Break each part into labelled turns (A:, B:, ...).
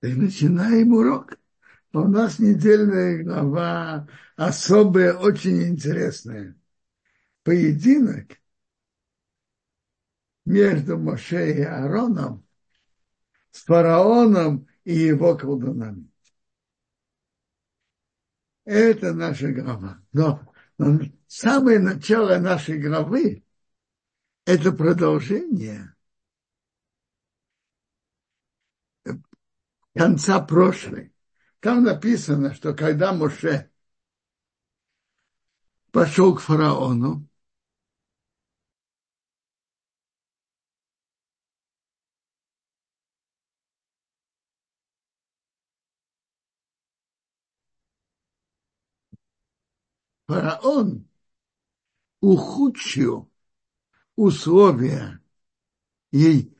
A: Так начинаем урок. У нас недельная глава особая, очень интересная. Поединок между Моше и Аароном с фараоном и его колдунами. Это наша глава. Но, но самое начало нашей главы – это продолжение конца прошлой. Там написано, что когда Моше пошел к фараону, фараон ухудшил условия ей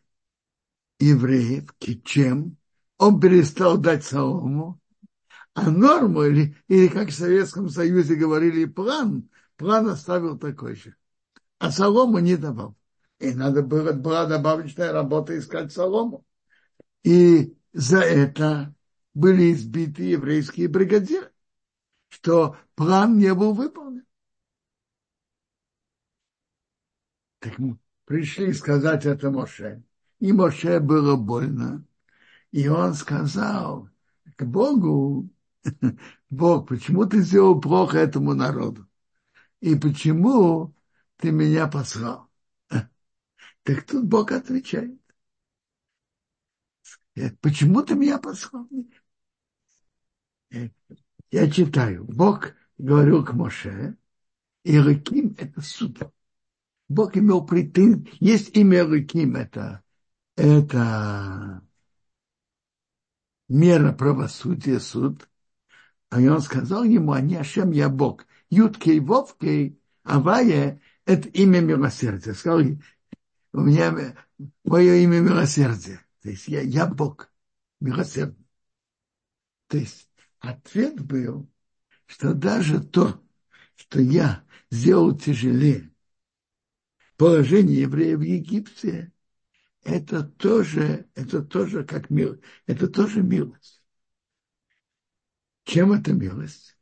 A: евреев, чем он перестал дать солому, а норму, или, или как в Советском Союзе говорили, план, план оставил такой же. А солому не давал. И надо было, была добавочная работа искать солому. И за это были избиты еврейские бригадиры, что план не был выполнен. Так мы пришли сказать это Моше. И Моше было больно. И он сказал к Богу, Бог, почему ты сделал плохо этому народу? И почему ты меня послал? Так тут Бог отвечает. Почему ты меня послал? Я читаю. Бог говорил к Моше, и Рыким – это суд. Бог имел претензии. Есть имя Рыким, это, это мера правосудия, суд. А он сказал ему, а не Ашем, я Бог. Юткей, Вовкей, Авая – это имя милосердия. Сказал, у меня мое имя милосердие. То есть я, я Бог, милосердный. То есть ответ был, что даже то, что я сделал тяжелее положение евреев в Египте, это тоже, это тоже как милость, это тоже милость. Чем это милость?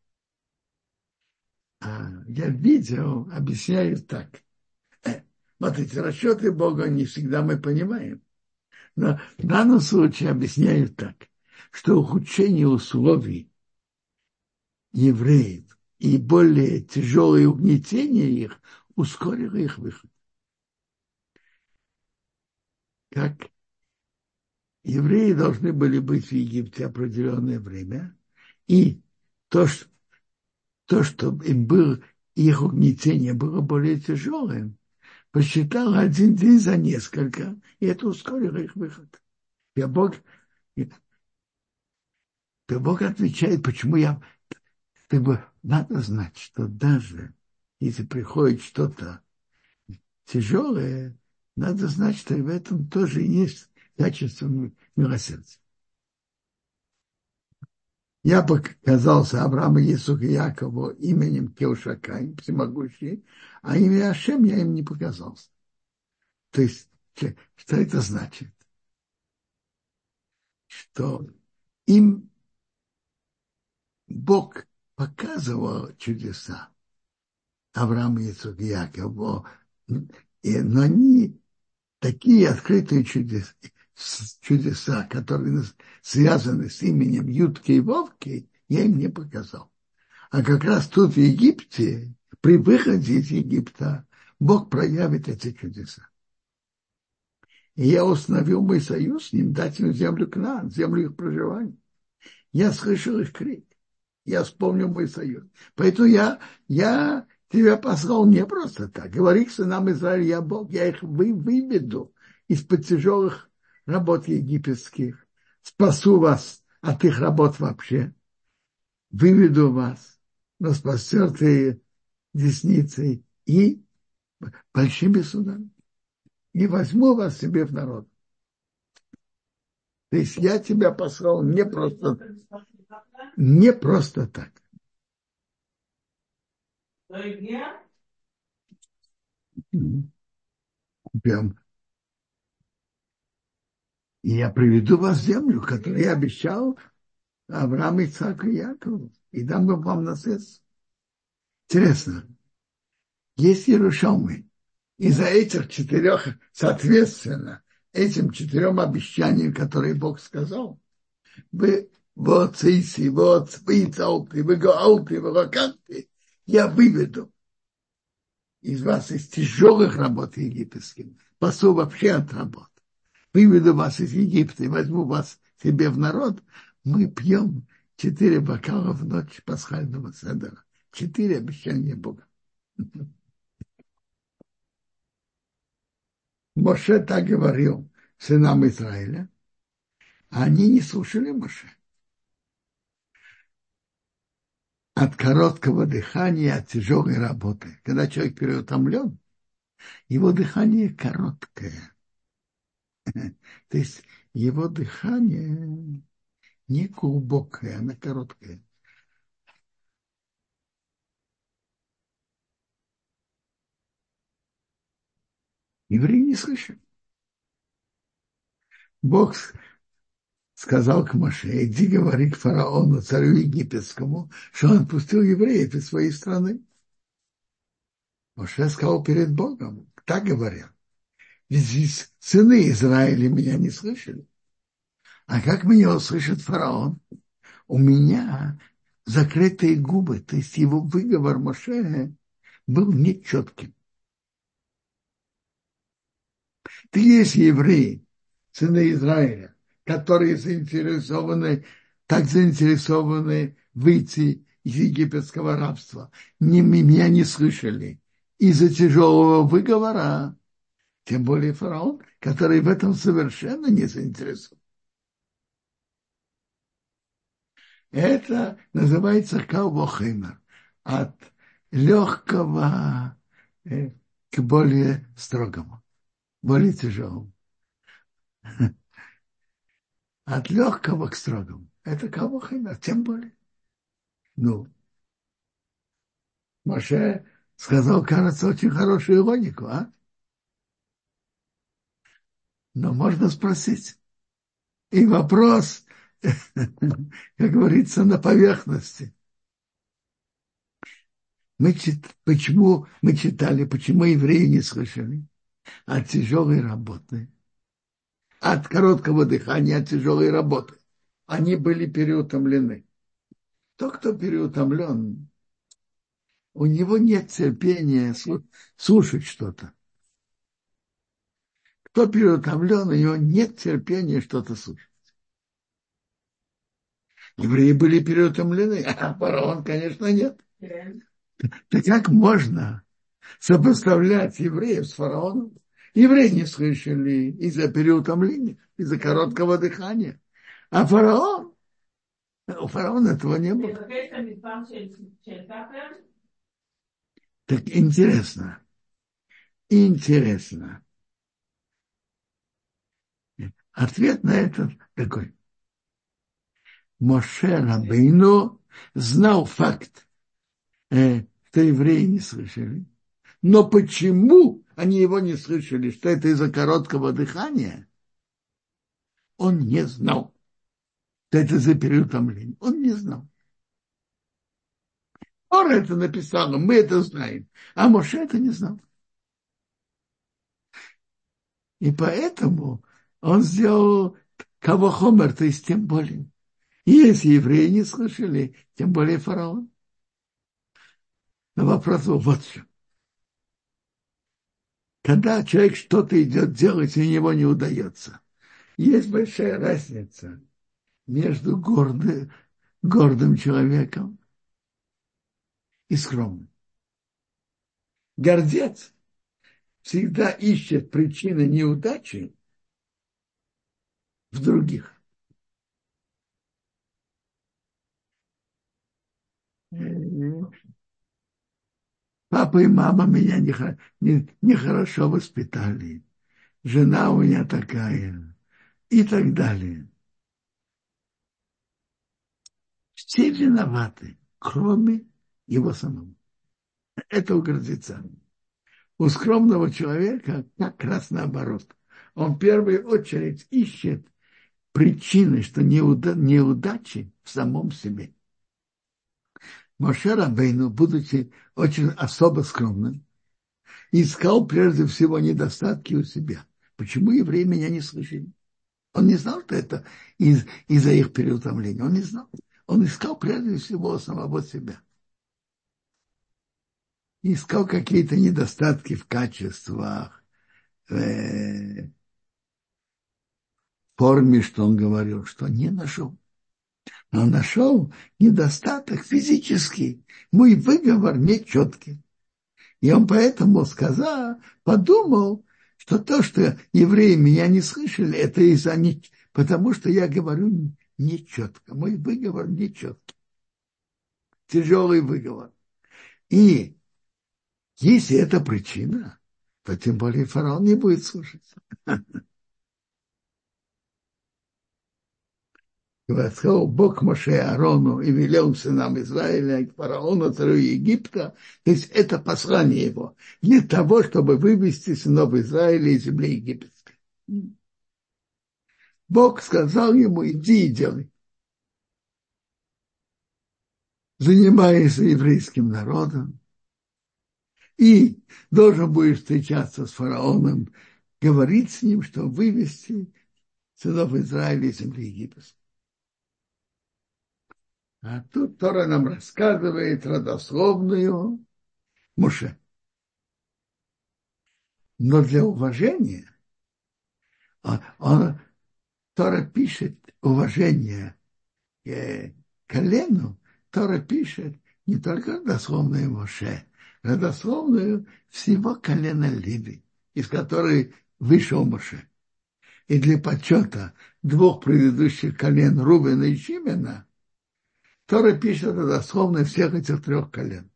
A: А, я видел, объясняю так. Э, смотрите, расчеты Бога не всегда мы понимаем. Но в данном случае объясняю так, что ухудшение условий евреев и более тяжелое угнетение их ускорило их выход как евреи должны были быть в Египте определенное время, и то, что, то, что им было, их угнетение было более тяжелым, посчитал один день за несколько, и это ускорило их выход. Я Бог, и Бог отвечает, почему я... Как бы, надо знать, что даже если приходит что-то тяжелое, надо знать, что в этом тоже есть качество милосердия. Я показался Аврааму, Исуку и Якову именем Келшакай, всемогущий, а имя Ашем я им не показался. То есть, что это значит? Что им Бог показывал чудеса Аврааму, Исуку и Якову, но они такие открытые чудеса, которые связаны с именем Ютки и Вовки, я им не показал. А как раз тут в Египте, при выходе из Египта, Бог проявит эти чудеса. И я установил мой союз с ним, дать им землю к нам, землю их проживания. Я слышал их крик. Я вспомнил мой союз. Поэтому я, я тебя послал не просто так. Говори к сынам Израиля, я Бог, я их вы, выведу из-под тяжелых работ египетских, спасу вас от их работ вообще, выведу вас на спасертые десницей и большими судами. И возьму вас себе в народ. То есть я тебя послал не просто, не просто так. Прям И я приведу вас в землю, которую я обещал Аврааму, Ицаку и Якову, и дам вам наследство. Интересно, есть Иерушалмы. Из-за этих четырех, соответственно, этим четырем обещаниям, которые Бог сказал, вы вот цейси, вот выйцалты, вы гаалты, вы лаканты, я выведу из вас из тяжелых работ египетских, спасу вообще от работ. Выведу вас из Египта и возьму вас себе в народ, мы пьем четыре бокала в ночь пасхального седера. Четыре обещания Бога. Моше так говорил сынам Израиля, а они не слушали Моше. От короткого дыхания, от тяжелой работы. Когда человек переутомлен, его дыхание короткое. То есть его дыхание не глубокое, оно короткое. Евреи не слышали. Бог сказал к Моше, иди говори к фараону, царю египетскому, что он отпустил евреев из своей страны. Моше сказал перед Богом, так говорят. Ведь сыны Израиля меня не слышали. А как меня услышит фараон? У меня закрытые губы, то есть его выговор Моше был нечетким. Ты есть евреи, сыны Израиля, которые заинтересованы, так заинтересованы выйти из египетского рабства. Не, меня не слышали из-за тяжелого выговора, тем более фараон, который в этом совершенно не заинтересован. Это называется калбохеймер. От легкого э, к более строгому более тяжелым. От легкого к строгому. Это кого хаймер, тем более. Ну, Маше сказал, кажется, очень хорошую логику, а? Но можно спросить. И вопрос, как говорится, на поверхности. Мы чит, почему мы читали, почему евреи не слышали? от тяжелой работы, от короткого дыхания, от тяжелой работы. Они были переутомлены. Тот, кто переутомлен, у него нет терпения слушать что-то. Кто переутомлен, у него нет терпения что-то слушать. Евреи были переутомлены, а фараон, конечно, нет. Так как можно сопоставлять евреев с фараоном? Евреи не слышали из-за переутомления, из-за короткого дыхания. А фараон, у фараона этого не было. Так интересно. Интересно. Ответ на это такой. Моше Рабейну знал факт, э, что евреи не слышали. Но почему они его не слышали, что это из-за короткого дыхания, он не знал, что это за переутомление. Он не знал. Тора это написала, мы это знаем, а Моше это не знал. И поэтому он сделал кого хомер, то есть тем более. Если евреи не слышали, тем более фараон. Но вопрос был вот в чем. Когда человек что-то идет делать, и у него не удается. Есть большая разница между гордым, гордым человеком и скромным. Гордец всегда ищет причины неудачи в других. Папа и мама меня нехорошо не, не хорошо воспитали. Жена у меня такая. И так далее. Все виноваты, кроме его самого. Это у гордеца. У скромного человека как раз наоборот. Он в первую очередь ищет причины, что неуда, неудачи в самом себе. Моше Рабейну, будучи очень особо скромным, искал прежде всего недостатки у себя. Почему евреи меня не слышали? Он не знал, что это из, из-за их переутомления. Он не знал. Он искал прежде всего самого себя. Искал какие-то недостатки в качествах, в форме, что он говорил, что не нашел. Но нашел недостаток физический. Мой выговор нечеткий. И он поэтому сказал, подумал, что то, что евреи меня не слышали, это из-за не... потому что я говорю нечетко. Мой выговор нечеткий. Тяжелый выговор. И если это причина, то тем более фараон не будет слушать. сказал Бог Моше Аарону и велел сынам Израиля и фараону, царю Египта. То есть это послание его для того, чтобы вывести сынов Израиля из земли египетской. Бог сказал ему, иди и делай. Занимайся еврейским народом. И должен будешь встречаться с фараоном, говорить с ним, что вывести сынов Израиля из земли египетской. А тут Тора нам рассказывает родословную Муше. Но для уважения он, он, Тора пишет уважение к колену, Тора пишет не только родословную Моше, родословную всего колена Лиды, из которой вышел Моше. И для почета двух предыдущих колен Рубена и Шимена Тора пишет дословно всех этих трех колен.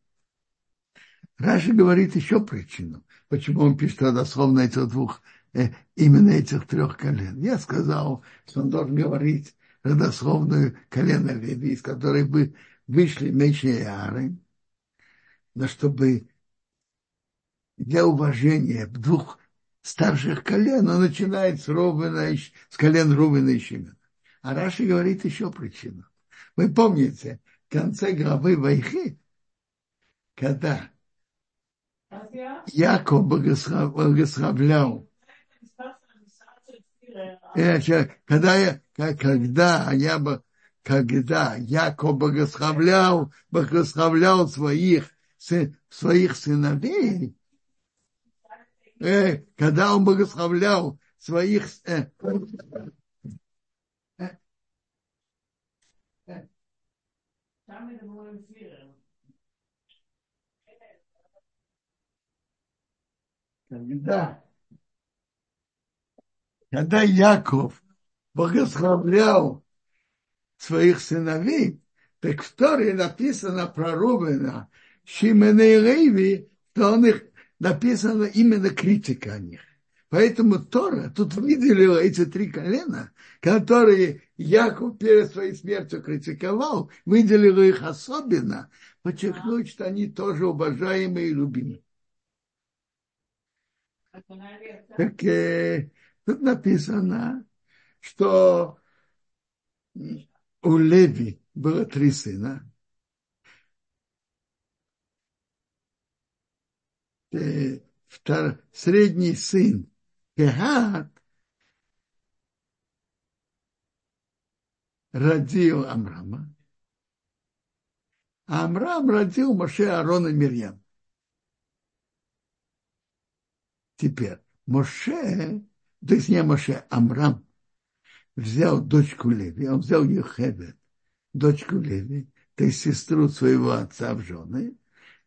A: Раши говорит еще причину, почему он пишет дословно этих двух, э, именно этих трех колен. Я сказал, что он должен говорить родословную колено Леви, из которой бы вышли Мечи и Ары, но чтобы для уважения двух старших колен он начинает с, Рубина, с колен Рубина и Шимена. А Раши говорит еще причину. Вы помните, в конце главы Вайхи, когда Яков благословлял, когда я, когда я бы, когда Яков благословлял, благословлял своих, своих сыновей, э, когда он благословлял своих э, Когда, когда Яков благословлял своих сыновей, так в Торе написано про Рубена, Шимена и Леви, то он их написано именно критика о них. Поэтому Тора тут выделила эти три колена, которые Яков перед своей смертью критиковал, выделила их особенно, подчеркнуть, что они тоже уважаемые и любимые. Так э, тут написано, что у Леви было три сына. Э, втор, средний сын Кехат родил Амрама, а Амрам родил Моше Аарона Мирьям. Теперь Моше, то есть не Моше, Амрам взял дочку Леви, он взял Йохевет, дочку Леви, то есть сестру своего отца в жены,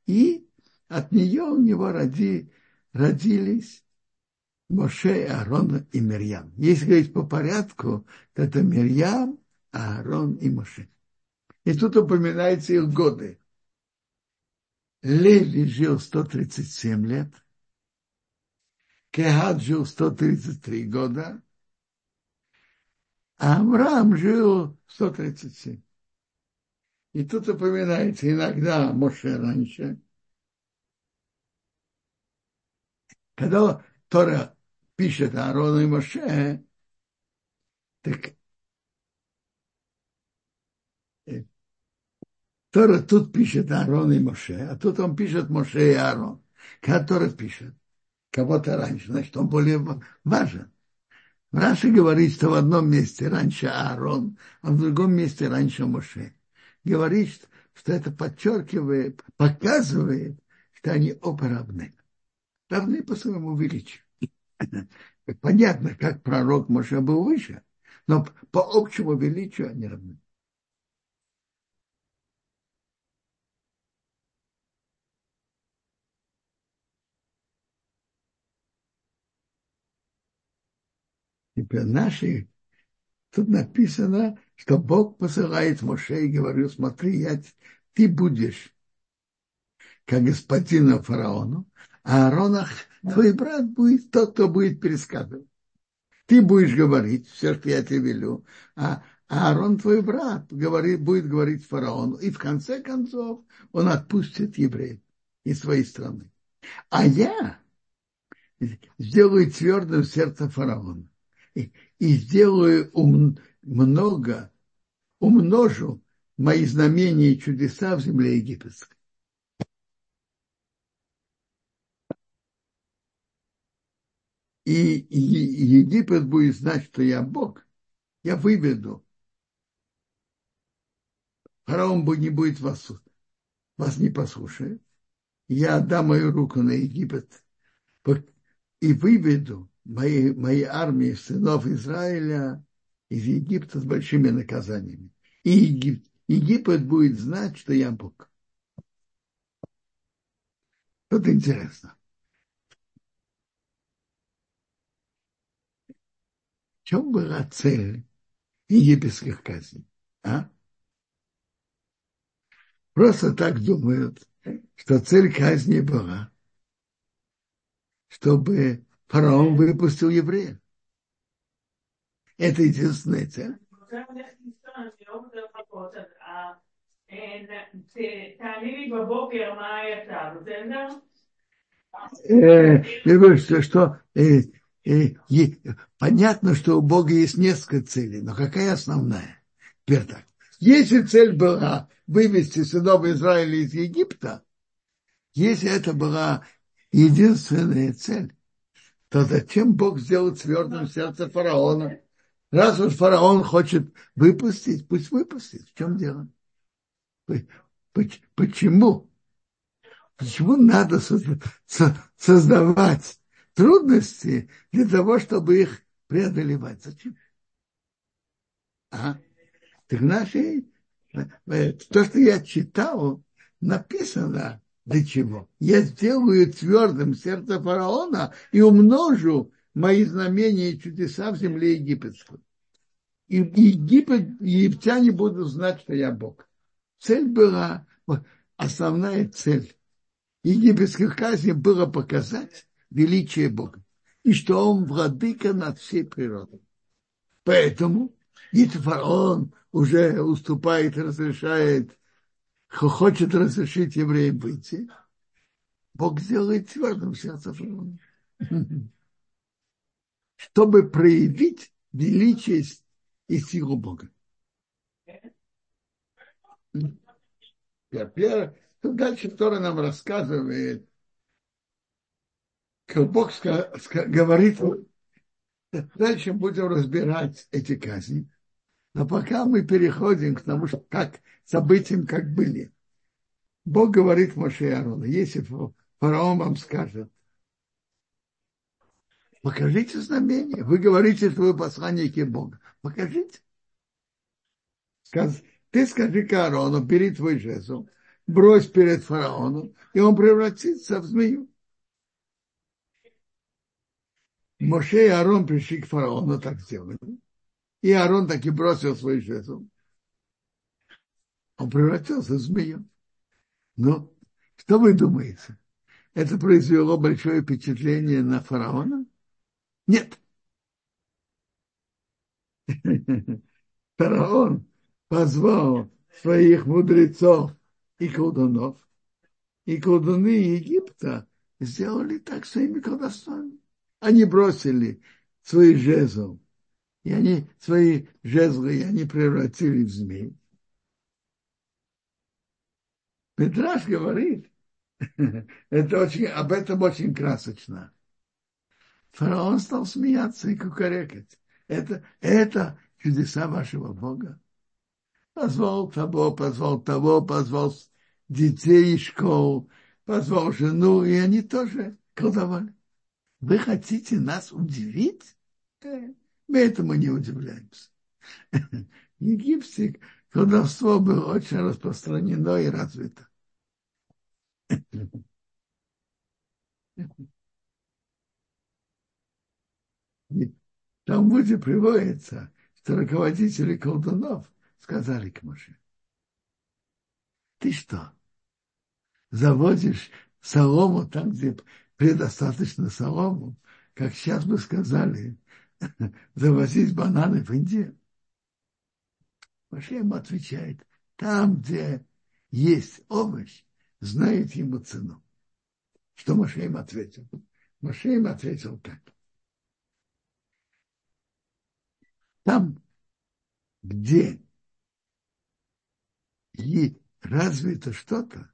A: и от нее у него роди, родились Моше, Аарон и Мирьям. Если говорить по порядку, то это Мирьям, Аарон и Моше. И тут упоминаются их годы. Леви жил 137 лет, Кехат жил 133 года, а Амрам жил 137. И тут упоминается иногда Моше раньше. Когда Тора пишет Аарону и Моше, так Тора тут пишет Аарон и Моше, а тут он пишет Моше и Аарон. Который пишет кого-то раньше, значит, он более важен. Раши говорит, что в одном месте раньше Аарон, а в другом месте раньше Моше. Говорит, что это подчеркивает, показывает, что они оба равны. Равны по своему величию. Понятно, как пророк Моше был выше, но по общему величию они равны. Теперь наши, тут написано, что Бог посылает Моше и говорит, смотри, я, ты будешь как господина фараону, а Ааронах, твой брат, будет тот, кто будет пересказывать. Ты будешь говорить все, что я тебе велю, а Аарон, твой брат, говорит, будет говорить фараону, и в конце концов он отпустит евреев из своей страны. А я сделаю твердым сердце фараона и, и сделаю ум, много, умножу мои знамения и чудеса в земле египетской. И, Египет будет знать, что я Бог. Я выведу. Фараон не будет вас, вас не послушает. Я отдам мою руку на Египет и выведу моей, моей армии сынов Израиля из Египта с большими наказаниями. И Египет, Египет будет знать, что я Бог. Тут интересно. Чем была цель египетских казней? А? Просто так думают, что цель казни была, чтобы фараон выпустил евреев. Это единственная цель. Э, что, что э, э, понятно, что у Бога есть несколько целей, но какая основная? Теперь так. Если цель была вывести сынов Израиля из Египта, если это была единственная цель, то зачем Бог сделал твердым сердце фараона? Раз уж фараон хочет выпустить, пусть выпустит. В чем дело? Почему? Почему надо создавать трудности для того, чтобы их преодолевать? Зачем? А? Так наши, э, то, что я читал, написано для чего? Я сделаю твердым сердце фараона и умножу мои знамения и чудеса в земле египетской. И Египет, египтяне будут знать, что я Бог. Цель была, основная цель египетских казней была показать величие Бога. И что он владыка над всей природой. Поэтому, если фараон уже уступает, разрешает хочет разрешить евреям выйти, Бог сделает твердым сердце фараона. Чтобы проявить величие и силу Бога. Дальше Тора нам рассказывает, Бог говорит, дальше будем разбирать эти казни. Но пока мы переходим к тому, что как событиям, как были. Бог говорит Моше и Аарону, если фараон вам скажет, покажите знамение. Вы говорите, что вы посланники Бога. Покажите. Ты скажи Аарону, бери твой жезл, брось перед фараоном, и он превратится в змею. Моше и Аарон пришли к фараону, так сделали. И Аарон так и бросил свой жезл. Он превратился в змею. Ну, что вы думаете? Это произвело большое впечатление на фараона? Нет. Фараон позвал своих мудрецов и колдунов, и колдуны Египта сделали так своими колдунами. Они бросили свои жезл и они свои жезлы, и они превратили в змей. Петраш говорит, это очень, об этом очень красочно. Фараон стал смеяться и кукарекать. Это, это чудеса вашего Бога. Позвал того, позвал того, позвал детей из школ, позвал жену, и они тоже колдовали. Вы хотите нас удивить? Мы этому не удивляемся. В Египте колдовство было очень распространено и развито. Там будет приводится, что руководители колдунов сказали к Моше, ты что, заводишь солому там, где предостаточно солому, как сейчас бы сказали, завозить бананы в Индию? Моше ему отвечает, там, где есть овощ, знает ему цену. Что Моше им ответил? Моше им ответил так. Там, где и развито что-то,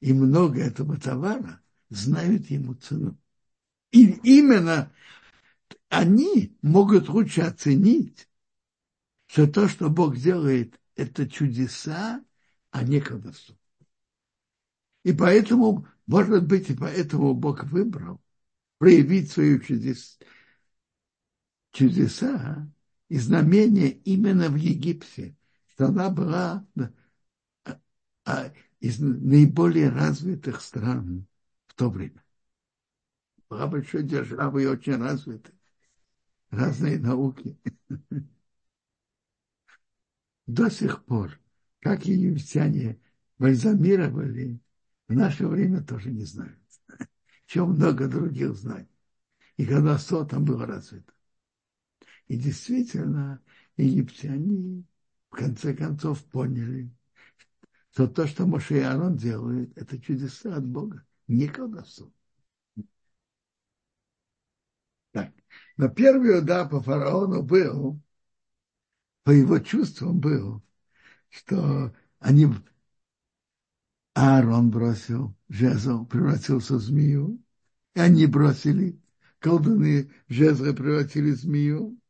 A: и много этого товара, знают ему цену. И именно они могут лучше оценить, что то, что Бог делает, это чудеса, а не колдовство. И поэтому, может быть, и поэтому Бог выбрал проявить свою чудес, чудеса и знамения именно в Египте, что она была а, из наиболее развитых стран то время. Была большой державой и очень развитой. Разные науки. До сих пор, как египтяне бальзамировали, в наше время тоже не знают. Чем много других знаний. И когда что там было развито. И действительно, египтяне в конце концов поняли, что то, что Моше и Аарон делают, это чудеса от Бога, не колдовство. Так. Но первый удар по фараону был, по его чувствам был, что они Аарон бросил жезл, превратился в змею, и они бросили колдуны жезлы превратили в змею,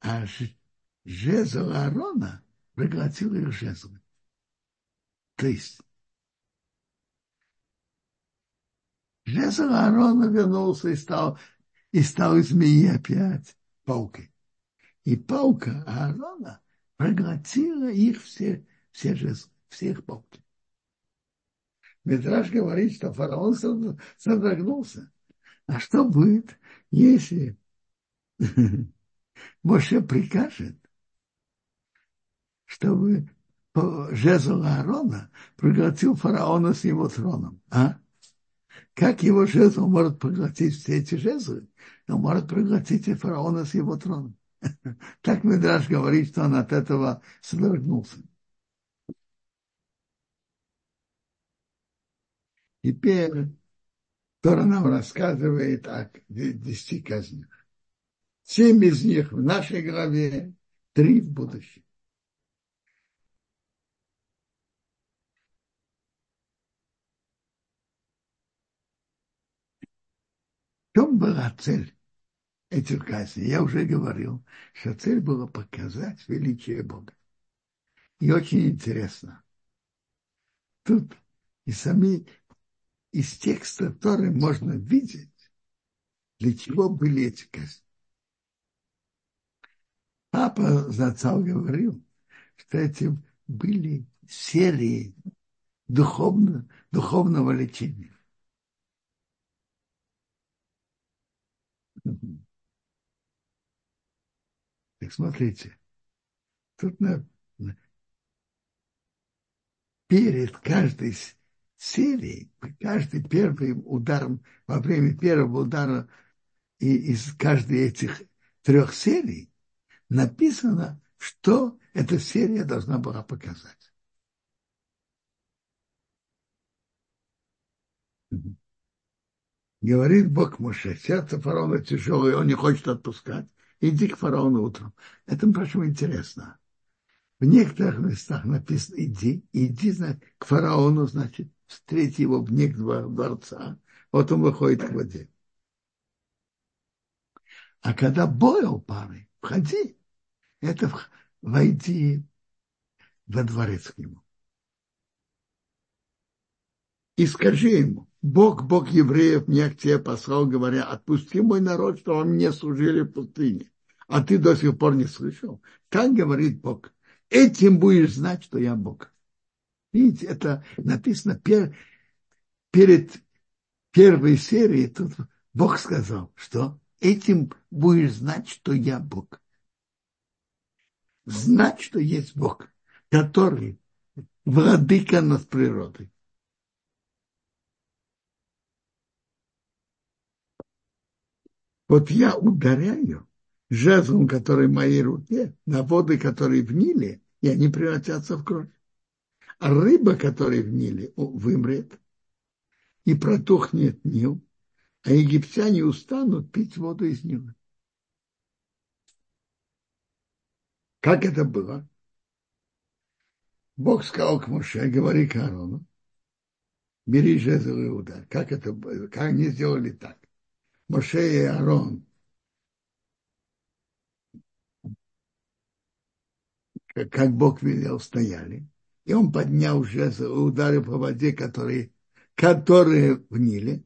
A: а жезл Аарона проглотил их жезлы. То есть жезл Аарона вернулся и стал, и стал змеи опять паукой. И паука Аарона проглотила их все, все жезлы, всех пауки. Медраж говорит, что фараон содрогнулся. А что будет, если Моше прикажет, чтобы жезл Аарона проглотил фараона с его троном. А? Как его жезл может проглотить все эти жезлы? Он может проглотить и фараона с его троном. Так Медраж говорит, что он от этого содрогнулся. Теперь Тора нам рассказывает о десяти казнях. Семь из них в нашей главе, три в будущем. Чем была цель этих казней? Я уже говорил, что цель была показать величие Бога. И очень интересно. Тут и сами из текста Торы можно видеть, для чего были эти казни. Папа Зацал говорил, что эти были серии духовно, духовного лечения. Так смотрите, тут на, перед каждой серии, каждый первый удар, во время первого удара и из каждой этих трех серий написано, что эта серия должна была показать. Говорит Бог Моше, сердце фараона тяжелое, он не хочет отпускать. Иди к фараону утром. Это, почему интересно. В некоторых местах написано иди, иди значит, к фараону, значит, встреть его вне дворца. Вот он выходит к воде. А когда бойл пары, входи, это войди во дворец к нему. И скажи ему, Бог, Бог евреев, меня к тебе послал, говоря, отпусти мой народ, что они мне служили в пустыне. А ты до сих пор не слышал. Так говорит Бог. Этим будешь знать, что я Бог. Видите, это написано пер, перед первой серией. Тут Бог сказал, что этим будешь знать, что я Бог. Знать, что есть Бог, который владыка над природой. Вот я ударяю жезлом, который в моей руке, на воды, которые в Ниле, и они превратятся в кровь. А рыба, которая в Ниле, вымрет, и протухнет Нил, а египтяне устанут пить воду из Нила. Как это было? Бог сказал к Моше, говори к Аарону, бери жезл и удар. Как это было? Как они сделали так? Моше и Аарон как Бог велел, стояли. И он поднял и ударил по воде, которые, которые в Ниле,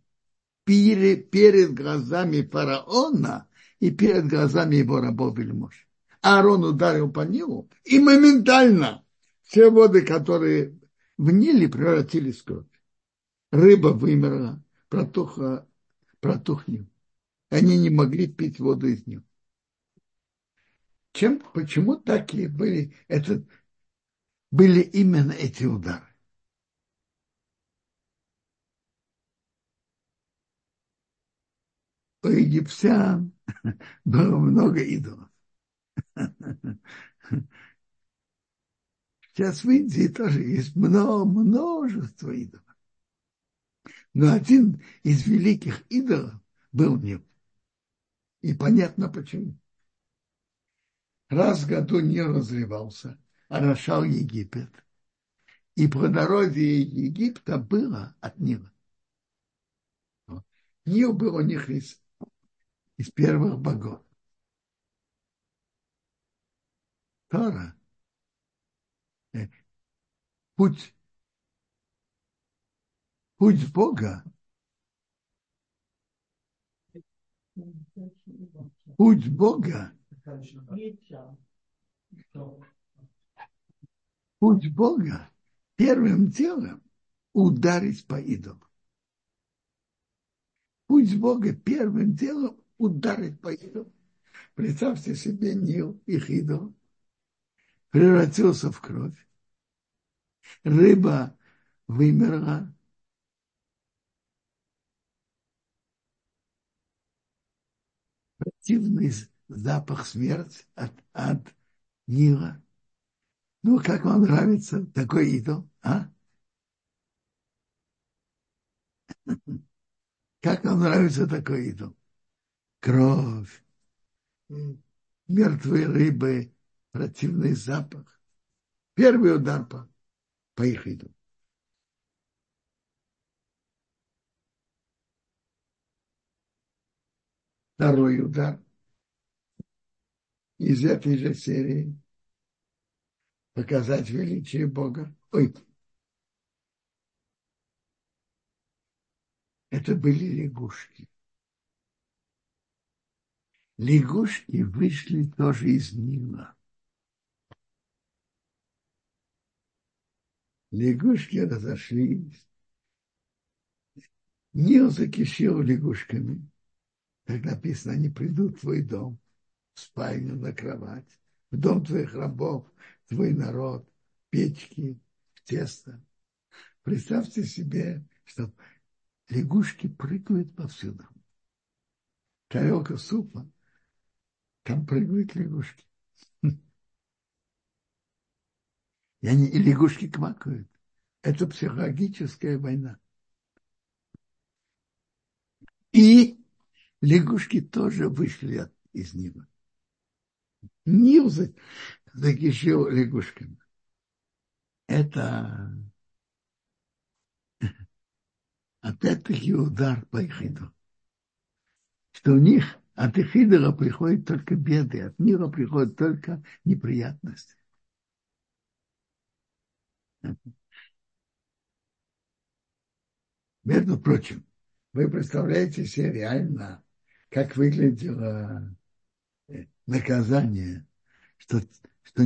A: перед, перед глазами фараона и перед глазами его рабов вельмож. Аарон ударил по Нилу, и моментально все воды, которые в Ниле, превратились в кровь. Рыба вымерла, протухла, протух Нил. Они не могли пить воду из него. Чем, почему такие были, это, были именно эти удары? У египтян было много идолов. Сейчас в Индии тоже есть много, множество идолов. Но один из великих идолов был Нил. И понятно почему раз в году не разливался, орошал Египет. И плодородие Египта было от Нила. Нил был у них из, из первых богов. Тора. Э, путь, путь Бога путь Бога Путь Бога первым делом ударить по идолу. Путь Бога первым делом ударить по идолу. Представьте себе Нил, их идол, превратился в кровь. Рыба вымерла. Противный запах смерти от, от Нила. Ну, как вам нравится такой идол, а? Как вам нравится такой идол? Кровь, мертвые рыбы, противный запах. Первый удар по, по их идолу. Второй удар из этой же серии показать величие Бога. Ой, это были лягушки. Лягушки вышли тоже из Нила. Лягушки разошлись. Нил закишил лягушками. Как написано, они придут в твой дом в спальню, на кровать, в дом твоих рабов, твой народ, печки, тесто. Представьте себе, что лягушки прыгают повсюду. Тарелка супа, там прыгают лягушки. И, они, и лягушки квакают. Это психологическая война. И лягушки тоже вышли из него. Нил закишил лягушками. Это опять-таки удар по Ихиду. Что у них от Ихидора приходят только беды, от мира приходят только неприятности. Между прочим, вы представляете себе реально, как выглядело э, наказание, что, что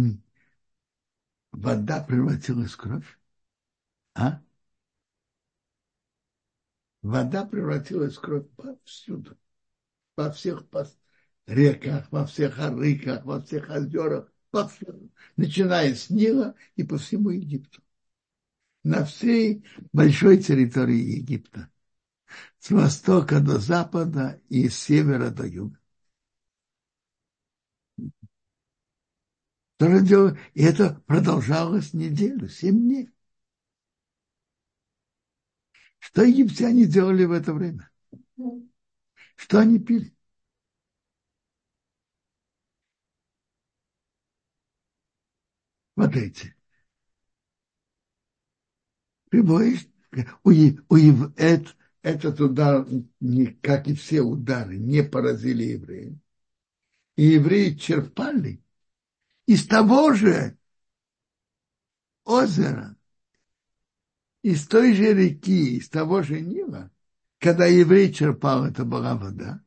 A: вода превратилась в кровь? А? Вода превратилась в кровь повсюду. Во всех реках, во всех арыках, во всех озерах, повсюду. Начиная с Нила и по всему Египту. На всей большой территории Египта. С востока до запада и с севера до юга. И это продолжалось неделю, семь дней. Что египтяне делали в это время? Что они пили? Смотрите. Прибой, у, у, это, этот удар, как и все удары, не поразили евреев. И евреи черпали из того же озера, из той же реки, из того же Нила, когда еврей черпал, это была вода,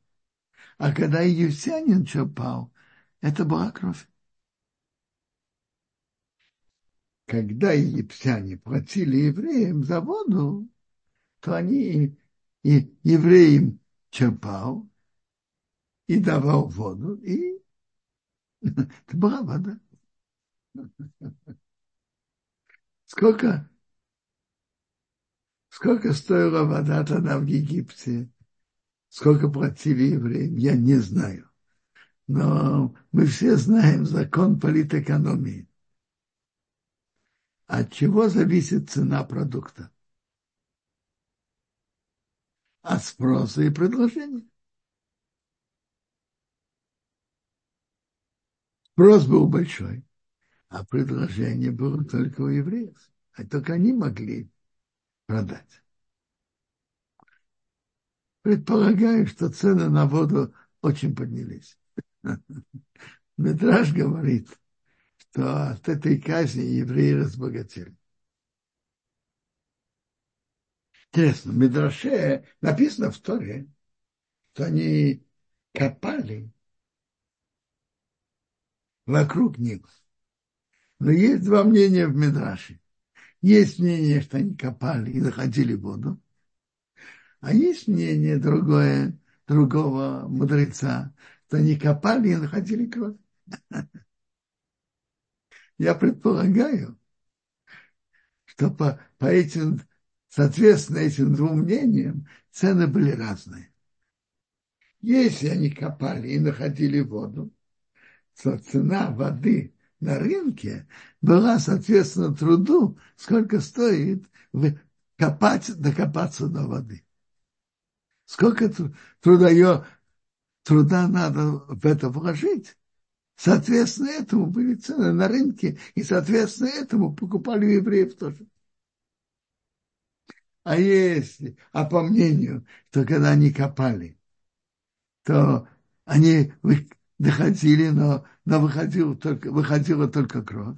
A: а когда египтянин черпал, это была кровь. Когда египтяне платили евреям за воду, то они и евреям черпал и давал воду, и это была вода. Сколько, сколько стоила вода тогда в Египте? Сколько платили евреям? Я не знаю. Но мы все знаем закон политэкономии. От чего зависит цена продукта? От спроса и предложения. Спрос был большой, а предложение было только у евреев. А только они могли продать. Предполагаю, что цены на воду очень поднялись. Медраж говорит, что от этой казни евреи разбогатели. Интересно, в Медраше написано в Торе, что они копали вокруг них. Но есть два мнения в Медраше. Есть мнение, что они копали и находили воду. А есть мнение другое, другого мудреца, что они копали и находили кровь. Я предполагаю, что по, по этим, соответственно, этим двум мнениям цены были разные. Если они копали и находили воду, что цена воды на рынке была соответственно труду, сколько стоит копать, докопаться до воды. Сколько труда, труда надо в это вложить. Соответственно, этому были цены на рынке, и, соответственно, этому покупали евреев тоже. А если, а по мнению, что когда они копали, то они доходили, но, но выходила, только, выходила только кровь,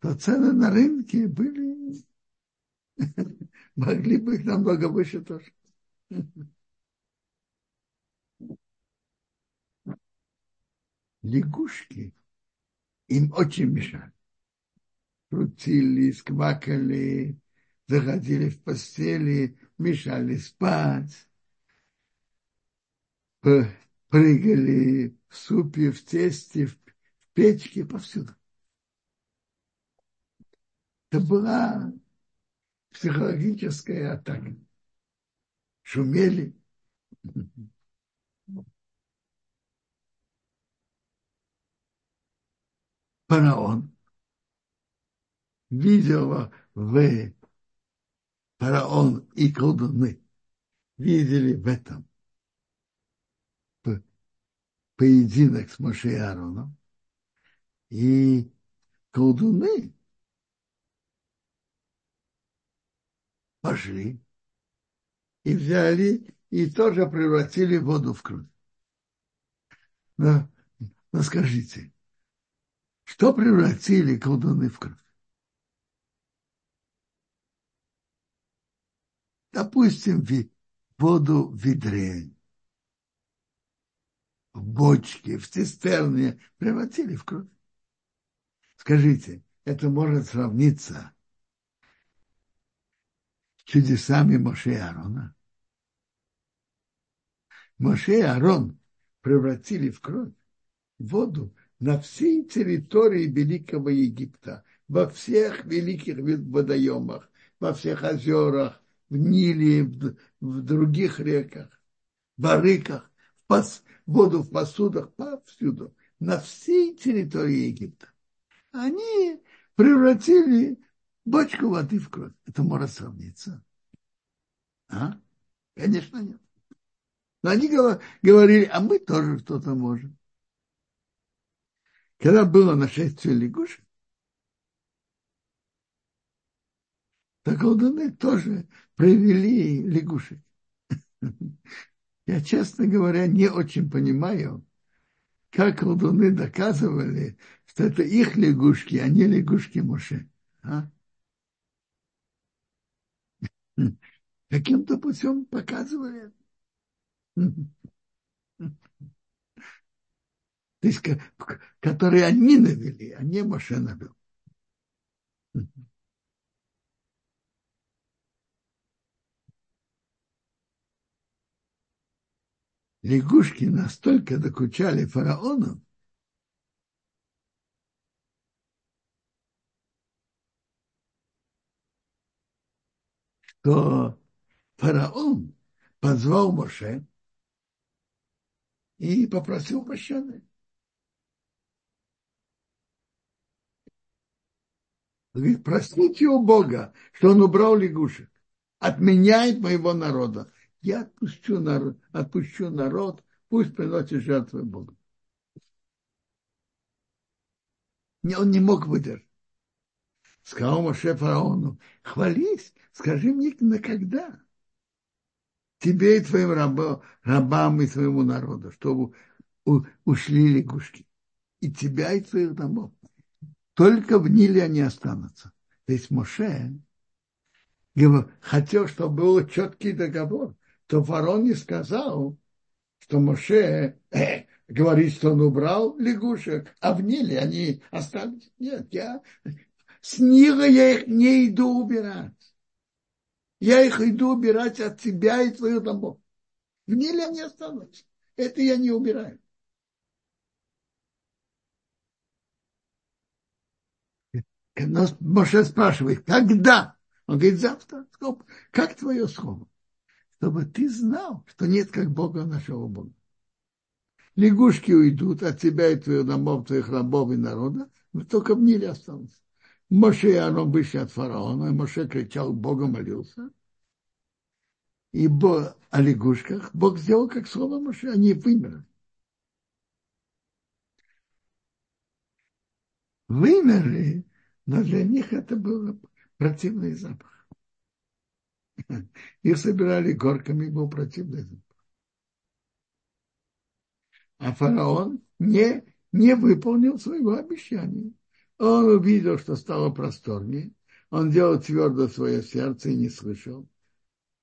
A: то цены на рынке были, могли быть намного выше тоже. Лягушки им очень мешали. Крутились, квакали, заходили в постели, мешали спать прыгали в супе, в тесте, в печке, повсюду. Это была психологическая атака. Шумели. Фараон видел в фараон и колдуны видели в этом поединок с Моше и Аароном. И колдуны пошли и взяли и тоже превратили воду в кровь. Но, но скажите, что превратили колдуны в кровь? Допустим, воду в ведре, в бочке, в цистерне превратили в кровь. Скажите, это может сравниться с чудесами Моше и Аарона? Моше и Аарон превратили в кровь воду на всей территории Великого Египта, во всех великих водоемах, во всех озерах, в Ниле, в, других реках, барыках, в пос, воду в посудах, повсюду, на всей территории Египта. Они превратили бочку воды в кровь. Это может сравниться. А? Конечно, нет. Но они говорили, а мы тоже что-то можем. Когда было нашествие лягушек, так колдуны тоже провели лягушек. Я, честно говоря, не очень понимаю, как колдуны доказывали, что это их лягушки, а не лягушки Моше. А? Каким-то путем показывали. То есть, которые они навели, а не Моше навел. Лягушки настолько докучали фараону, что фараон позвал Моше и попросил прощения. Говорит, простите у Бога, что он убрал лягушек. Отменяет моего народа. Я отпущу народ, отпущу народ пусть приносит жертвы Богу. Он не мог выдержать. Сказал Моше фараону, хвались, скажи мне на когда. Тебе и твоим рабам, рабам и твоему народу, чтобы ушли лягушки. И тебя, и твоих домов. Только в Ниле они останутся. То есть Моше хотел, чтобы был четкий договор, то фараон не сказал, что Моше э, говорит, что он убрал лягушек, а в Ниле они остались. Нет, я с Нила я их не иду убирать. Я их иду убирать от тебя и твоих домов. В Ниле они останутся. Это я не убираю. Но Моше спрашивает, когда? Он говорит, завтра. Как твое слово? Чтобы ты знал, что нет как Бога нашего Бога. Лягушки уйдут от тебя и твоих домов, твоих рабов и народа, но только в Ниле останутся. Моше и Аарон вышли от фараона, и Моше кричал, Бога молился. И Бог, о лягушках Бог сделал, как слово Моше, они вымерли. Вымерли, но для них это был противный запах. Их собирали горками, был противный. А фараон не, не выполнил своего обещания. Он увидел, что стало просторнее. Он делал твердо свое сердце и не слышал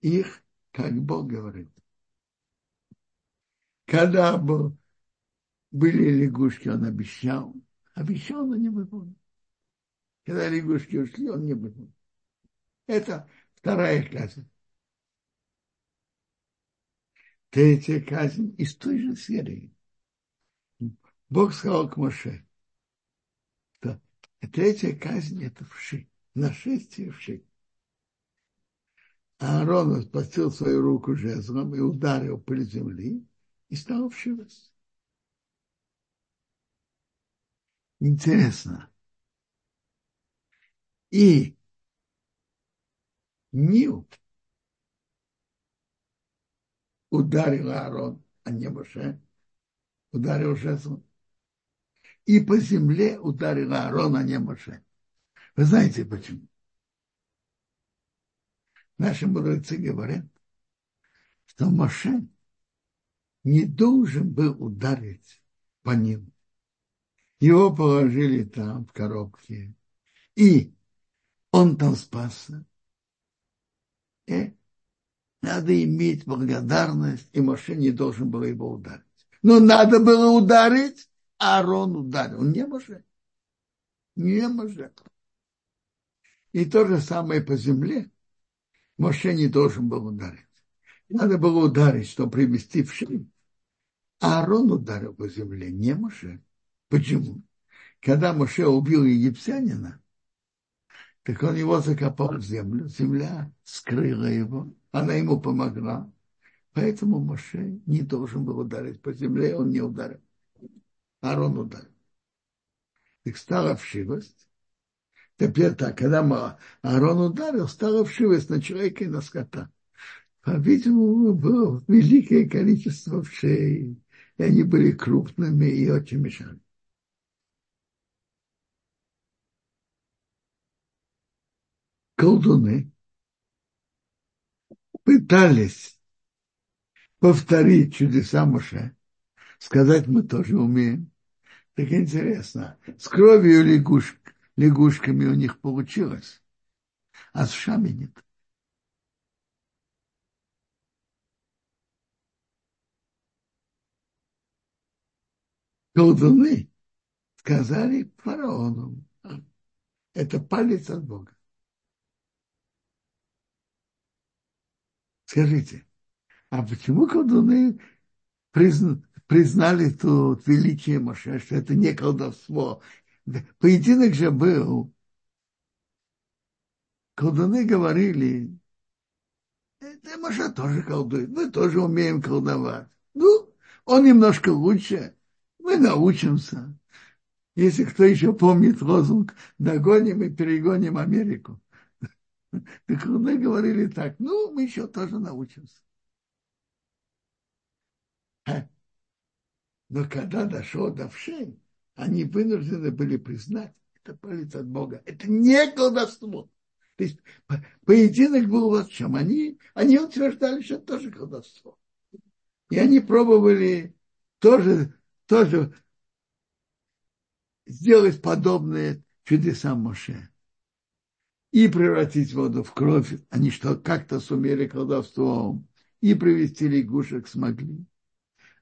A: их, как Бог говорит. Когда был, были лягушки, он обещал. Обещал, но не выполнил. Когда лягушки ушли, он не выполнил. Это вторая казнь. Третья казнь из той же серии. Бог сказал к Моше, Третья казнь – это вши, нашествие вши. Аарон спасил свою руку жезлом и ударил по земли и стал вшивать. Интересно. И Нил ударил Аарон, а не Моше. ударил жезл. И по земле ударил Аарон, а не Моше. Вы знаете почему? Наши мудрецы говорят, что Моше не должен был ударить по ним. Его положили там, в коробке, и он там спасся. Надо иметь благодарность, и Моше не должен был его ударить. Но надо было ударить, а Аарон ударил. Не может. Не может. И то же самое по земле. Моше не должен был ударить. Надо было ударить, чтобы привести в шею. А Аарон ударил по земле, не Моше. Почему? Когда Моше убил египтянина, так он его закопал в землю, земля скрыла его, она ему помогла. Поэтому Моше не должен был ударить по земле, он не ударил. Аарон ударил. Так стала вшивость. Теперь так, когда Аарон ударил, стала вшивость на человека и на скота. По-видимому, было великое количество вшей, и они были крупными и очень мешали. Колдуны пытались повторить чудеса Моше, сказать мы тоже умеем. Так интересно, с кровью лягушек, лягушками у них получилось, а с шами нет. Колдуны сказали фараону, это палец от Бога. Скажите, а почему колдуны признали тут величие Моше, что это не колдовство? Поединок же был. Колдуны говорили, это Моше тоже колдует, мы тоже умеем колдовать. Ну, он немножко лучше, мы научимся. Если кто еще помнит лозунг «Догоним и перегоним Америку». Так мы говорили так, ну, мы еще тоже научимся. А? Но когда дошло до вшей, они вынуждены были признать, это палец от Бога. Это не колдовство. То есть поединок был вот в чем. Они, они утверждали, что это тоже колдовство. И они пробовали тоже, тоже сделать подобные чудеса Моше и превратить воду в кровь. Они что, как-то сумели колдовством и привести лягушек смогли.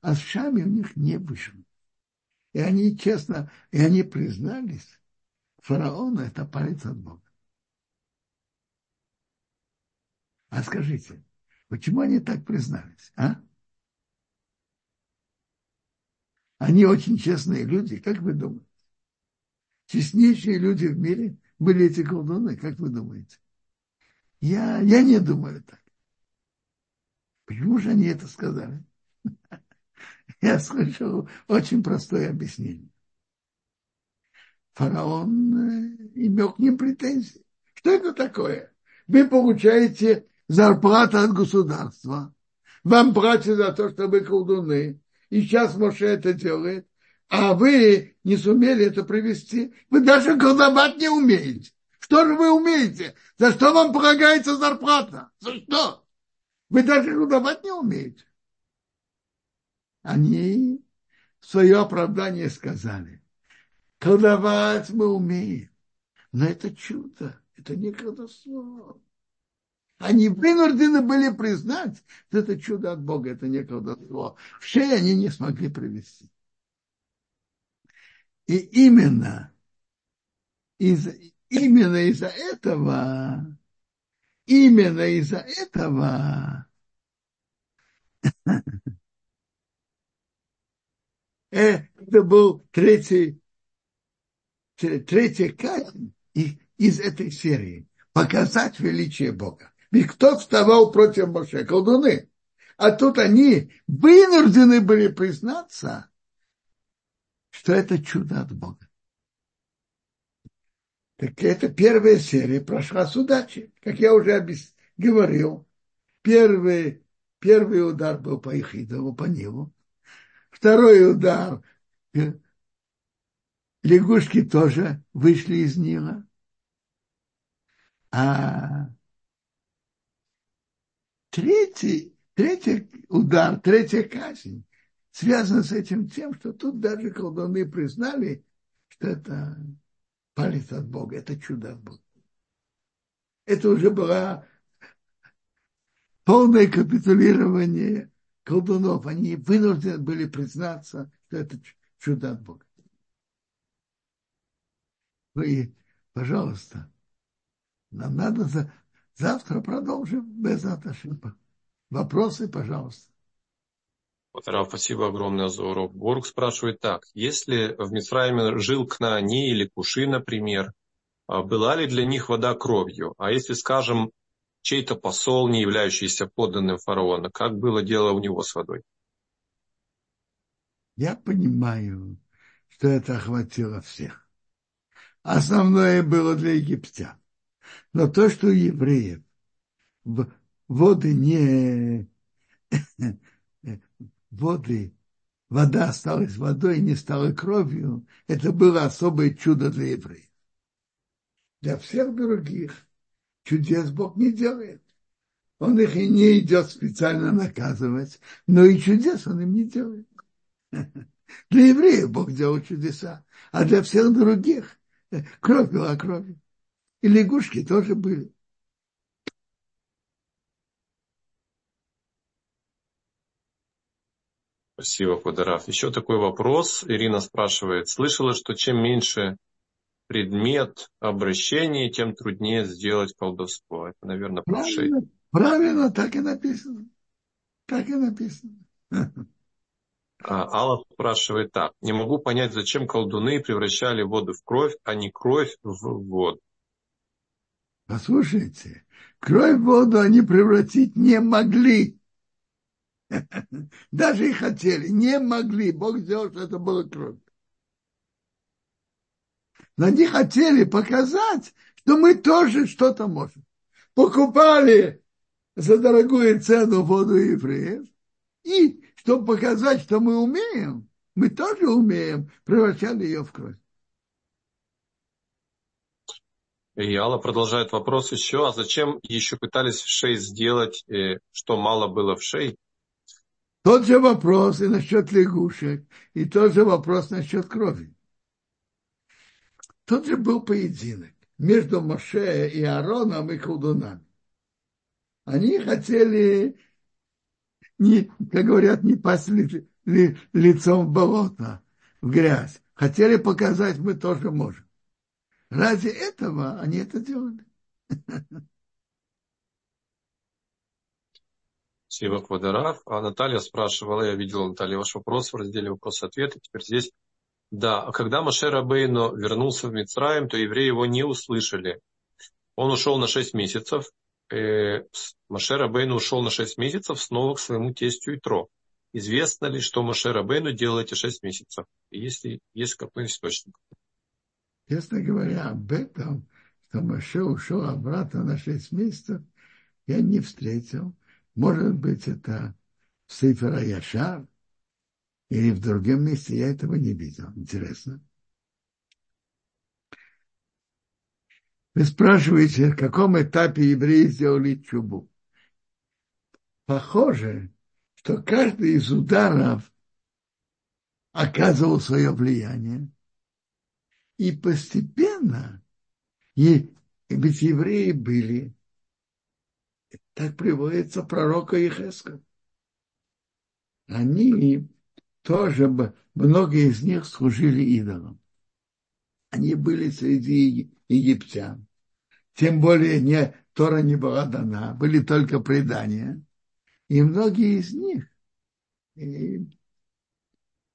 A: А с шами у них не вышло. И они честно, и они признались, фараона это палец от Бога. А скажите, почему они так признались, а? Они очень честные люди, как вы думаете? Честнейшие люди в мире были эти колдуны, как вы думаете? Я, я не думаю так. Почему же они это сказали? Я слышал очень простое объяснение. Фараон э, имел к ним претензии. Что это такое? Вы получаете зарплату от государства. Вам платят за то, что вы колдуны. И сейчас Моше это делает а вы не сумели это привести. Вы даже колдовать не умеете. Что же вы умеете? За что вам полагается зарплата? За что? Вы даже колдовать не умеете. Они свое оправдание сказали. Колдовать мы умеем. Но это чудо, это не колдовство. Они вынуждены были признать, что это чудо от Бога, это не колдовство. Все они не смогли привести. И именно из, именно из-за этого, именно из-за этого это был третий, третий казнь из этой серии. Показать величие Бога. Ведь кто вставал против Моше? Колдуны. А тут они вынуждены были признаться, что это чудо от Бога. Так это первая серия прошла с удачей. Как я уже говорил, первый, первый удар был по Ихидову, по Нилу. Второй удар. Лягушки тоже вышли из Нила. А третий, третий удар, третья казнь связана с этим тем, что тут даже колдуны признали, что это палец от Бога, это чудо от Бога. Это уже было полное капитулирование колдунов. Они вынуждены были признаться, что это чудо от Бога. Ну и, пожалуйста, нам надо за... завтра продолжим без ошибок. Вопросы, пожалуйста.
B: Раф, спасибо огромное за урок. Борг спрашивает так. Если в Мисраиме жил Кнаани или Куши, например, а была ли для них вода кровью? А если, скажем, чей-то посол, не являющийся подданным фараона, как было дело у него с водой?
A: Я понимаю, что это охватило всех. Основное было для египтян. Но то, что у евреев воды не воды, вода осталась водой не стала кровью, это было особое чудо для евреев. Для всех других чудес Бог не делает. Он их и не идет специально наказывать, но и чудес он им не делает. Для евреев Бог делал чудеса, а для всех других кровь была кровью. И лягушки тоже были.
B: Спасибо, Кударав. Еще такой вопрос. Ирина спрашивает. Слышала, что чем меньше предмет обращения, тем труднее сделать колдовство. Это, наверное,
A: правильно, правильно, так и написано. Так и написано.
B: А Алла спрашивает так. Не могу понять, зачем колдуны превращали воду в кровь, а не кровь в воду.
A: Послушайте, кровь в воду они превратить не могли. Даже и хотели, не могли. Бог сделал, что это было кровь. Но они хотели показать, что мы тоже что-то можем. Покупали за дорогую цену воду евреев. И, чтобы показать, что мы умеем, мы тоже умеем, превращали ее в кровь.
B: И Алла продолжает вопрос еще, а зачем еще пытались в шее сделать, э, что мало было в шее?
A: Тот же вопрос и насчет лягушек, и тот же вопрос насчет крови. Тот же был поединок между Моше и Аароном и колдунами. Они хотели, не, как говорят, не пасть ли, ли, лицом в болото, в грязь. Хотели показать, мы тоже можем. Ради этого они это делали.
B: Спасибо, Квадарав. А Наталья спрашивала, я видел, Наталья, ваш вопрос в разделе вопрос-ответы. Теперь здесь да, а когда Маше Рабейну вернулся в Мицраим, то евреи его не услышали. Он ушел на шесть месяцев. Э, Маше Рабейну ушел на шесть месяцев снова к своему тестю Итро. Известно ли, что Маше Рабейну делал эти шесть месяцев? Если есть какой-нибудь источник.
A: Честно говоря, об этом, что Маше ушел обратно на шесть месяцев, я не встретил. Может быть, это Сейфера Яшар, или в другом месте я этого не видел. Интересно. Вы спрашиваете, в каком этапе евреи сделали чубу. Похоже, что каждый из ударов оказывал свое влияние. И постепенно, и, ведь евреи были, так приводится пророка Ехеска. Они тоже многие из них служили идолам. Они были среди египтян. Тем более не, Тора не была дана, были только предания. И многие из них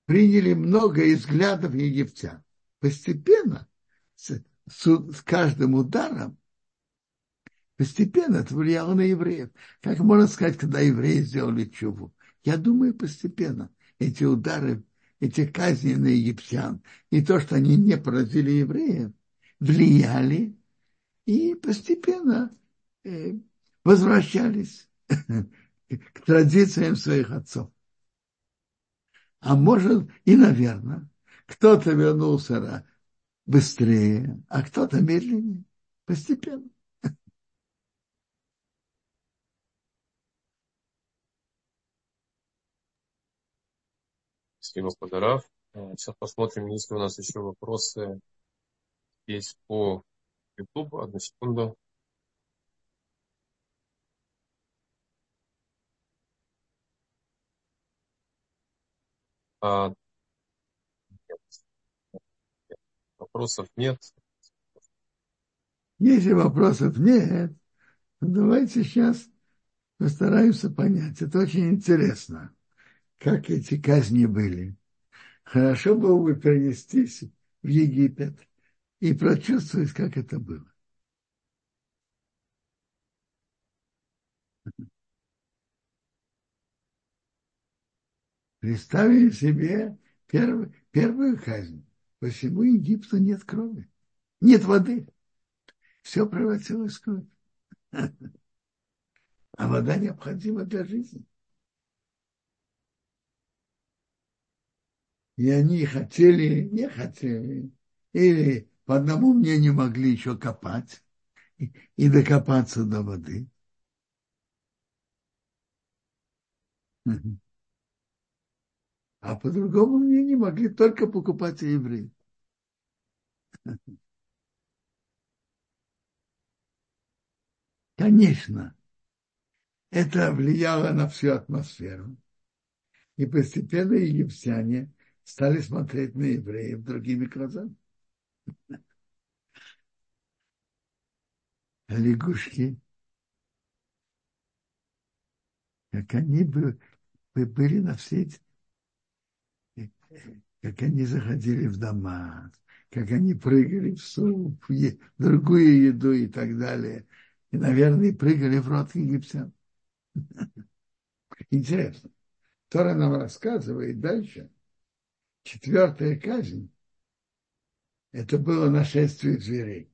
A: приняли много взглядов египтян. Постепенно, с, с каждым ударом, постепенно это влияло на евреев. Как можно сказать, когда евреи сделали чуву? Я думаю, постепенно эти удары, эти казни на египтян и то, что они не поразили евреев, влияли и постепенно э, возвращались к традициям своих отцов. А может и, наверное, кто-то вернулся быстрее, а кто-то медленнее, постепенно.
B: Спасибо, Подарав. Сейчас посмотрим, есть ли у нас еще вопросы есть по YouTube. Одну секунду. А, нет. Вопросов нет.
A: Если вопросов нет, давайте сейчас постараемся понять. Это очень интересно, как эти казни были. Хорошо было бы перенестись в Египет и прочувствовать, как это было. Представили себе первый, первую казнь. По всему Египту нет крови, нет воды. Все превратилось в кровь. А вода необходима для жизни. И они хотели, не хотели, или по одному мнению могли еще копать и, докопаться до воды. А по другому мнению могли только покупать евреи. Конечно, это влияло на всю атмосферу. И постепенно египтяне стали смотреть на евреев другими глазами. Лягушки, как они бы, были на все эти, как они заходили в дома, как они прыгали в суп, в другую еду и так далее. И, наверное, прыгали в рот египтян. Интересно. Тора нам рассказывает дальше. Четвертая казнь – это было нашествие зверей.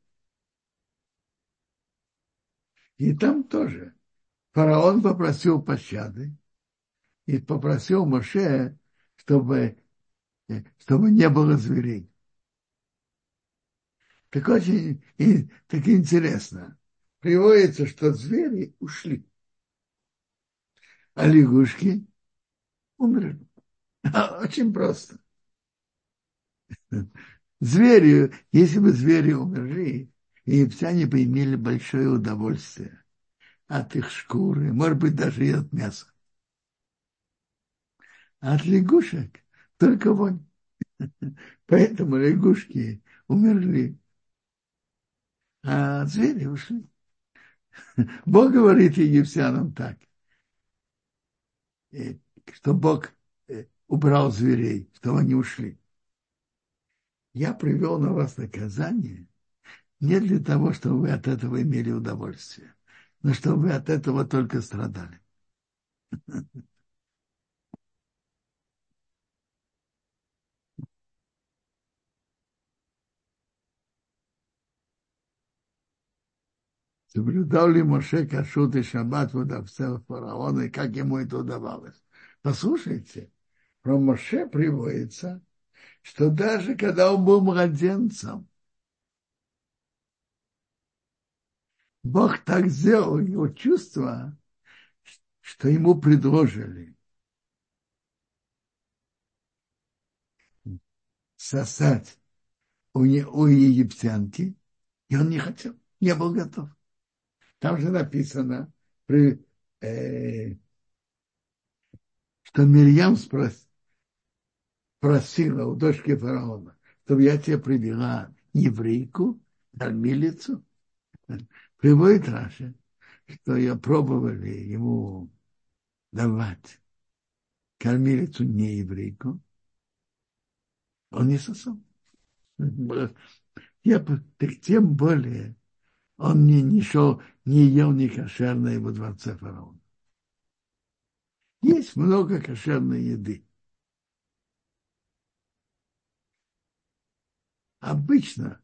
A: И там тоже фараон попросил пощады и попросил Моше, чтобы, чтобы не было зверей. Так очень и, так интересно. Приводится, что звери ушли, а лягушки умерли. Очень просто. Звери, если бы звери умерли, египтяне бы имели большое удовольствие от их шкуры, может быть, даже и от мяса. А от лягушек только вонь. Поэтому лягушки умерли, а звери ушли. Бог говорит египтянам так, что Бог э, убрал зверей, чтобы они ушли. Я привел на вас наказание не для того, чтобы вы от этого имели удовольствие, но чтобы вы от этого только страдали. Соблюдал ли Моше Кашут и Шаббат водовцев фараона, и как ему это удавалось? Послушайте, про Моше приводится, что даже когда он был младенцем, Бог так сделал его чувства, что ему предложили сосать у, у египтянки, и он не хотел, не был готов. Там же написано, при, э, что Мирьям спрос, просила у дочки фараона, чтобы я тебе привела еврейку, кормилицу. Приводит Раша, что я пробовали ему давать кормилицу не еврейку, он не сосал. Я, так тем более он не, не шел, не ел ни кошерной во дворце фараона. Есть много кошерной еды. Обычно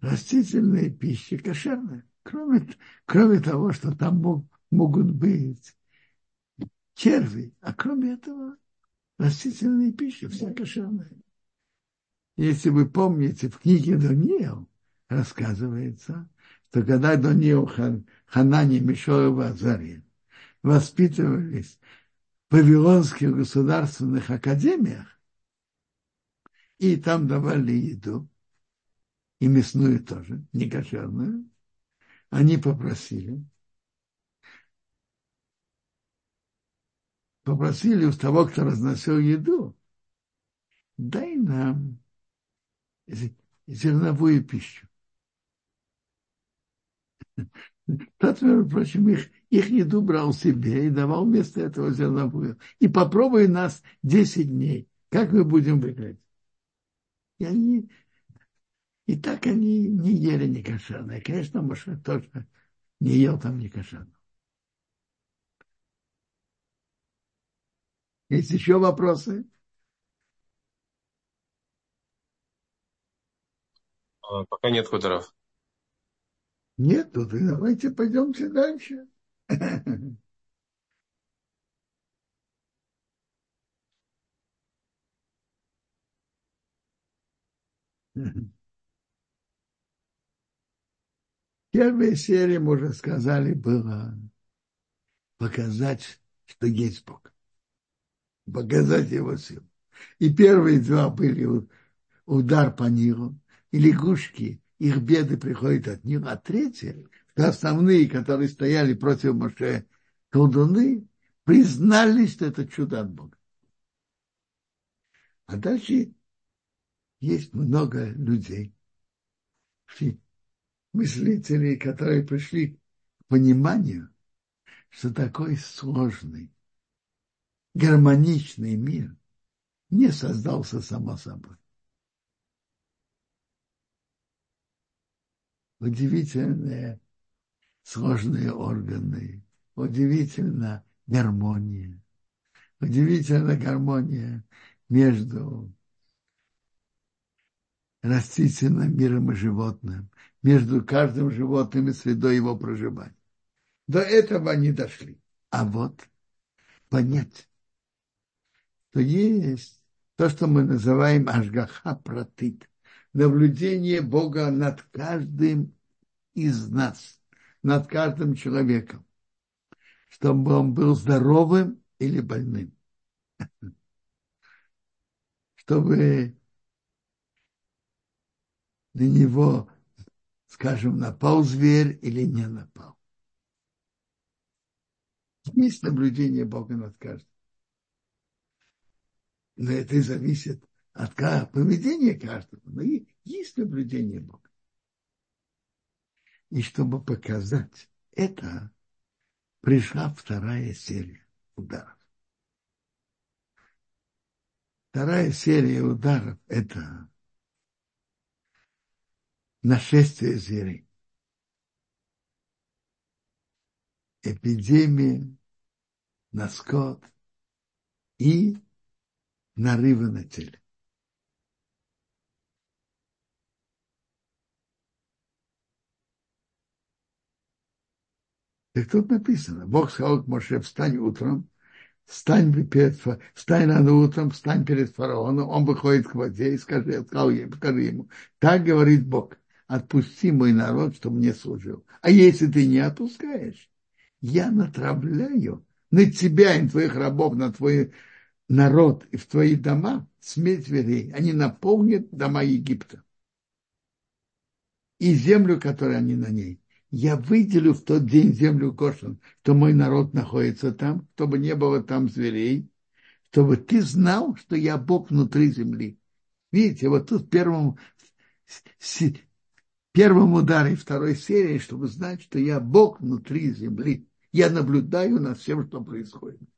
A: растительная пища кошерная, кроме, кроме того, что там мог, могут быть черви, а кроме этого растительная пища, вся кошерная. Если вы помните, в книге Даниил рассказывается, что когда Даниил Хан, Ханани, Мишоев Азари воспитывались в Вавилонских государственных академиях, и там давали еду, и мясную тоже, не кошерную, они попросили, попросили у того, кто разносил еду, дай нам зерновую пищу. Тот, между прочим, их, их еду брал себе и давал вместо этого зерновую. И попробуй нас 10 дней. Как мы будем выглядеть? И они, и так они не ели не кошерное. Конечно, Моше тоже не ел там не кошерное. Есть еще вопросы?
B: А, пока нет хуторов.
A: Нет, ну давайте пойдемте дальше. Первая серия, мы уже сказали, была показать, что есть Бог. Показать его силу. И первые два были удар по Нилу, и лягушки, их беды приходят от них, а третье, что основные, которые стояли против Моше, колдуны, признали, что это чудо от Бога. А дальше есть много людей, мыслителей, которые пришли к пониманию, что такой сложный, гармоничный мир не создался само собой. Удивительные сложные органы, удивительно гармония, удивительная гармония между растительным миром и животным, между каждым животным и средой его проживания. До этого они дошли. А вот понять, что есть то, что мы называем ашгаха протит, наблюдение Бога над каждым из нас, над каждым человеком, чтобы он был здоровым или больным. Чтобы на него, скажем, напал зверь или не напал. Есть наблюдение Бога над каждым. Но это и зависит от поведения каждого. Но есть наблюдение Бога. И чтобы показать это, пришла вторая серия ударов. Вторая серия ударов – это нашествие зверей. Эпидемия на скот и нарывы на теле. Так тут написано, Бог сказал к Моше, встань утром, встань, перед, встань рано утром, встань перед фараоном, он выходит к воде и скажи, сказал ему, скажи ему, так говорит Бог, отпусти мой народ, чтобы мне служил. А если ты не отпускаешь, я натравляю на тебя и на твоих рабов, на твой народ и в твои дома смерть зверей. Они наполнят дома Египта и землю, которая они на ней я выделю в тот день землю Гошин, что мой народ находится там, чтобы не было там зверей, чтобы ты знал, что я Бог внутри земли. Видите, вот тут в первом, первом ударе второй серии, чтобы знать, что я Бог внутри земли. Я наблюдаю над всем, что происходит.